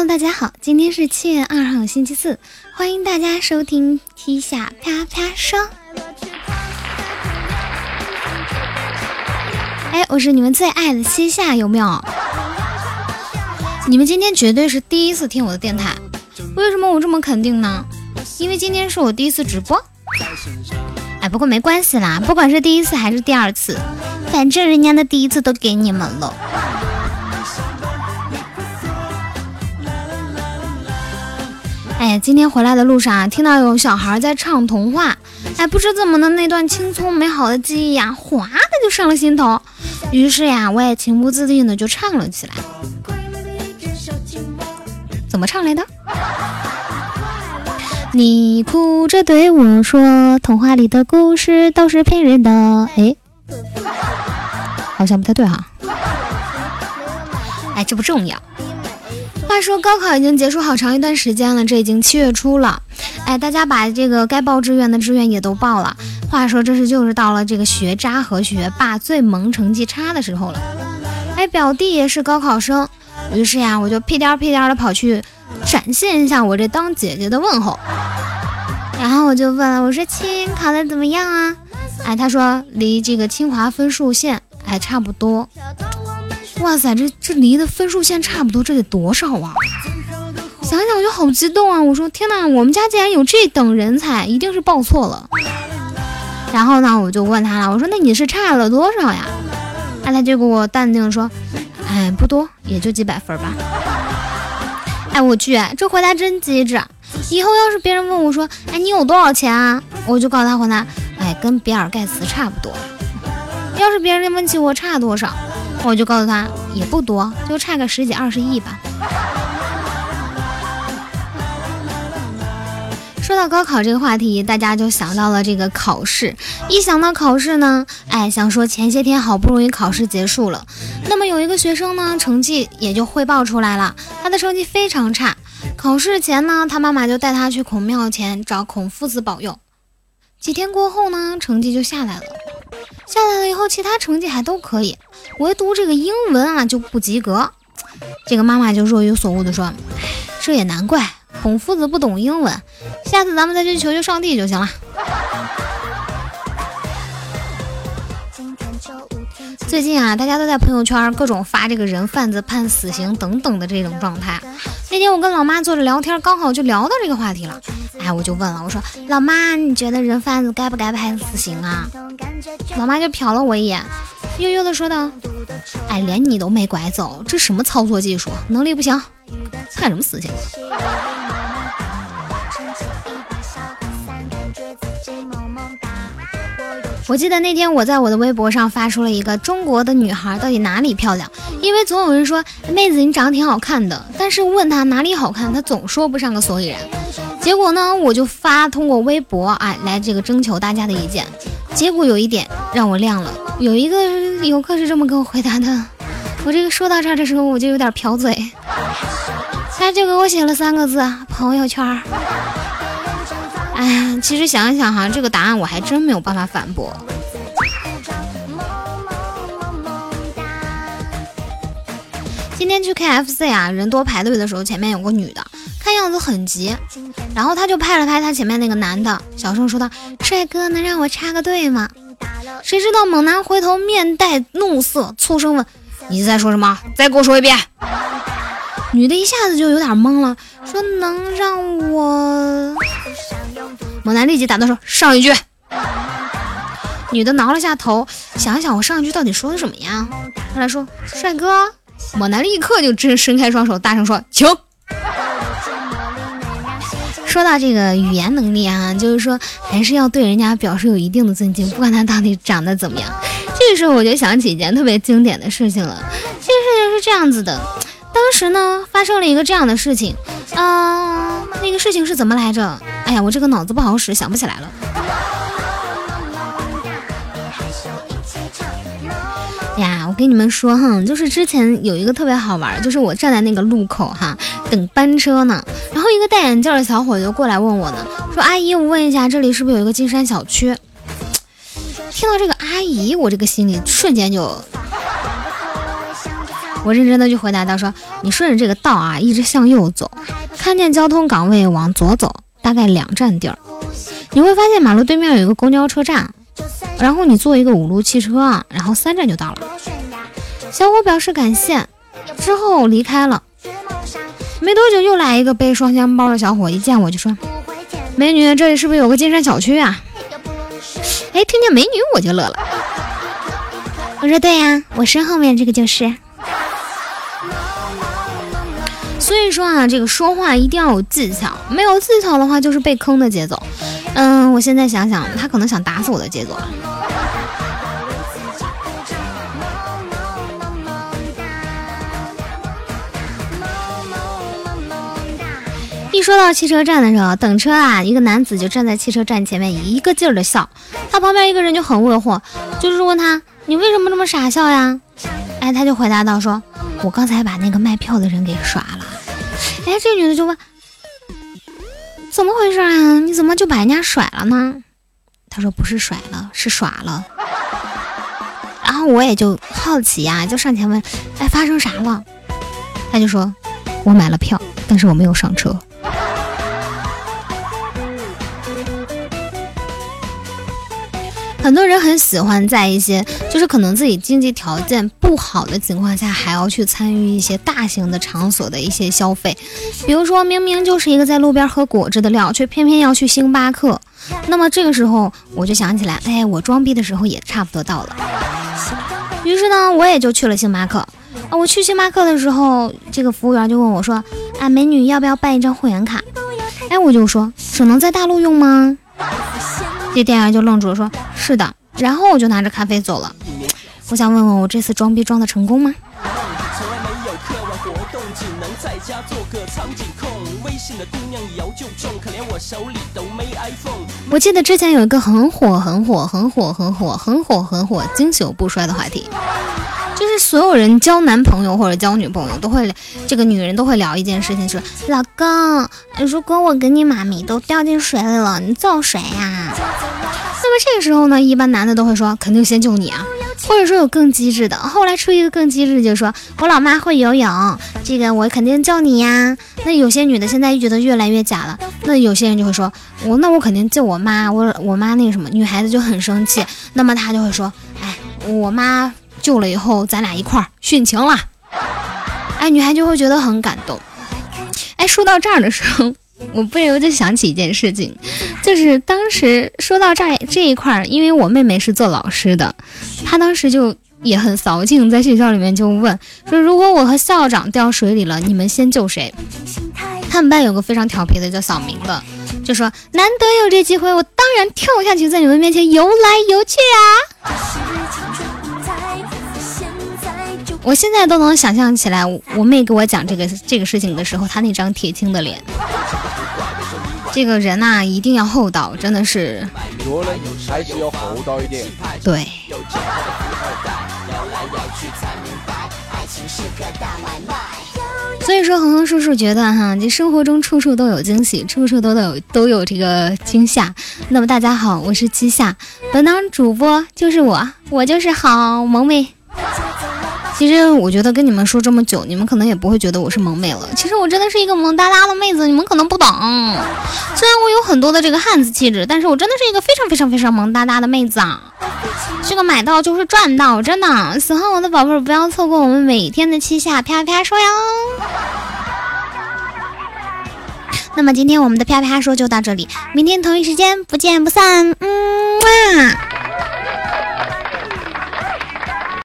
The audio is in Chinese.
Hello，大家好，今天是七月二号，星期四，欢迎大家收听七下啪啪声。哎，我是你们最爱的西夏，有没有？你们今天绝对是第一次听我的电台，为什么我这么肯定呢？因为今天是我第一次直播。哎，不过没关系啦，不管是第一次还是第二次，反正人家的第一次都给你们了。哎，今天回来的路上啊，听到有小孩在唱童话，哎，不知怎么的，那段青葱美好的记忆呀，哗的就上了心头。于是呀，我也情不自禁的就唱了起来。怎么唱来的？你哭着对我说，童话里的故事都是骗人的。哎，好像不太对哈。哎，这不重要。话说高考已经结束好长一段时间了，这已经七月初了。哎，大家把这个该报志愿的志愿也都报了。话说这是就是到了这个学渣和学霸最萌、成绩差的时候了。哎，表弟也是高考生，于是呀，我就屁颠屁颠的跑去展现一下我这当姐姐的问候。然后我就问了，我说亲，考的怎么样啊？哎，他说离这个清华分数线哎差不多。哇塞，这这离的分数线差不多，这得多少啊？想想我就好激动啊！我说天哪，我们家竟然有这等人才，一定是报错了。然后呢，我就问他了，我说那你是差了多少呀？哎，他就给我淡定说，哎，不多，也就几百分吧。哎，我去，这回答真机智。以后要是别人问我说，哎，你有多少钱啊？我就告诉他回答，哎，跟比尔盖茨差不多。要是别人问起我差多少？我就告诉他也不多，就差个十几二十亿吧。说到高考这个话题，大家就想到了这个考试。一想到考试呢，哎，想说前些天好不容易考试结束了，那么有一个学生呢，成绩也就汇报出来了，他的成绩非常差。考试前呢，他妈妈就带他去孔庙前找孔夫子保佑。几天过后呢，成绩就下来了。下来了以后，其他成绩还都可以，唯独这个英文啊就不及格。这个妈妈就若有所悟的说：“这也难怪，孔夫子不懂英文，下次咱们再去求求上帝就行了。”最近啊，大家都在朋友圈各种发这个人贩子判死刑等等的这种状态。那天我跟老妈坐着聊天，刚好就聊到这个话题了。哎，我就问了，我说：“老妈，你觉得人贩子该不该判死刑啊？”老妈就瞟了我一眼，悠悠的说道：“哎，连你都没拐走，这什么操作技术？能力不行，判什么死去？”我记得那天我在我的微博上发出了一个中国的女孩到底哪里漂亮，因为总有人说妹子你长得挺好看的，但是问她哪里好看，她总说不上个所以然。结果呢，我就发通过微博啊来这个征求大家的意见。结果有一点让我亮了，有一个游客是这么跟我回答的。我这个说到这儿的时候，我就有点瓢嘴，他就给我写了三个字：朋友圈。哎呀，其实想一想哈，这个答案我还真没有办法反驳。今天去 KFC 啊，人多排队的时候，前面有个女的，看样子很急，然后他就拍了拍他前面那个男的，小声说道：“帅哥，能让我插个队吗？”谁知道猛男回头面带怒色，粗声问：“你在说什么？再给我说一遍。”女的一下子就有点懵了，说：“能让我……”猛男立即打断：“说上一句。”女的挠了下头，想一想，我上一句到底说的什么呀？后来说：“帅哥。”猛男立刻就伸伸开双手，大声说：“请。”说到这个语言能力啊，就是说还是要对人家表示有一定的尊敬，不管他到底长得怎么样。这个时候我就想起一件特别经典的事情了。这个事情是这样子的，当时呢发生了一个这样的事情，嗯，那个事情是怎么来着？哎呀，我这个脑子不好使，想不起来了。呀，我跟你们说哈，就是之前有一个特别好玩，就是我站在那个路口哈等班车呢，一个戴眼镜的小伙子就过来问我呢，说阿姨，我问一下，这里是不是有一个金山小区？听到这个阿姨，我这个心里瞬间就 我认真的就回答他说：“你顺着这个道啊，一直向右走，看见交通岗位往左走，大概两站地儿，你会发现马路对面有一个公交车站，然后你坐一个五路汽车，然后三站就到了。”小伙表示感谢，之后离开了。没多久又来一个背双肩包的小伙，一见我就说：“美女，这里是不是有个金山小区啊？”哎，听见美女我就乐了。我说：“对呀，我身后面这个就是。”所以说啊，这个说话一定要有技巧，没有技巧的话就是被坑的节奏。嗯，我现在想想，他可能想打死我的节奏。一说到汽车站的时候，等车啊，一个男子就站在汽车站前面，一个劲儿的笑。他旁边一个人就很问惑，就是问他：“你为什么这么傻笑呀？”哎，他就回答道：“说我刚才把那个卖票的人给耍了。”哎，这女的就问：“怎么回事啊？你怎么就把人家甩了呢？”他说：“不是甩了，是耍了。”然后我也就好奇呀，就上前问：“哎，发生啥了？”他就说：“我买了票，但是我没有上车。”很多人很喜欢在一些就是可能自己经济条件不好的情况下，还要去参与一些大型的场所的一些消费。比如说明明就是一个在路边喝果汁的料，却偏偏要去星巴克。那么这个时候我就想起来，哎，我装逼的时候也差不多到了。于是呢，我也就去了星巴克。啊，我去星巴克的时候，这个服务员就问我说：“啊，美女要不要办一张会员卡？”哎，我就说：“只能在大陆用吗？”这店员就愣住了，说：“是的。”然后我就拿着咖啡走了。我想问问，我这次装逼装的成功吗？我记得之前有一个很火、很火、很火、很火、很火、很火、经久不衰的话题，就是所有人交男朋友或者交女朋友都会，这个女人都会聊一件事情，说：“老公，如果我跟你妈咪都掉进水里了，你救谁呀？”么这个时候呢，一般男的都会说肯定先救你啊，或者说有更机智的，后来出一个更机智，就说我老妈会游泳，这个我肯定救你呀。那有些女的现在觉得越来越假了，那有些人就会说我那我肯定救我妈，我我妈那个什么，女孩子就很生气，那么她就会说，哎，我妈救了以后，咱俩一块儿殉情了，哎，女孩就会觉得很感动。哎，说到这儿的时候。我不由得想起一件事情，就是当时说到这这一块儿，因为我妹妹是做老师的，她当时就也很扫兴，在学校里面就问说：“如果我和校长掉水里了，你们先救谁？”他们班有个非常调皮的叫小明的，就说：“难得有这机会，我当然跳下去，在你们面前游来游去啊！”我现在都能想象起来，我妹给我讲这个这个事情的时候，她那张铁青的脸。这个人呐，一定要厚道，真的是。做人还是要厚道一点。对。所以说，恒恒叔叔觉得哈，这生活中处处都有惊喜，处处都有都有这个惊吓。那么大家好，我是七夏，本档主播就是我，我就是好萌妹。其实我觉得跟你们说这么久，你们可能也不会觉得我是萌妹了。其实我真的是一个萌哒哒的妹子，你们可能不懂。虽然我有很多的这个汉子气质，但是我真的是一个非常非常非常萌哒哒的妹子啊！这个买到就是赚到，真的。喜欢我的宝贝儿，不要错过我们每天的七下啪啪说哟。那么今天我们的啪啪说就到这里，明天同一时间不见不散。嗯哇。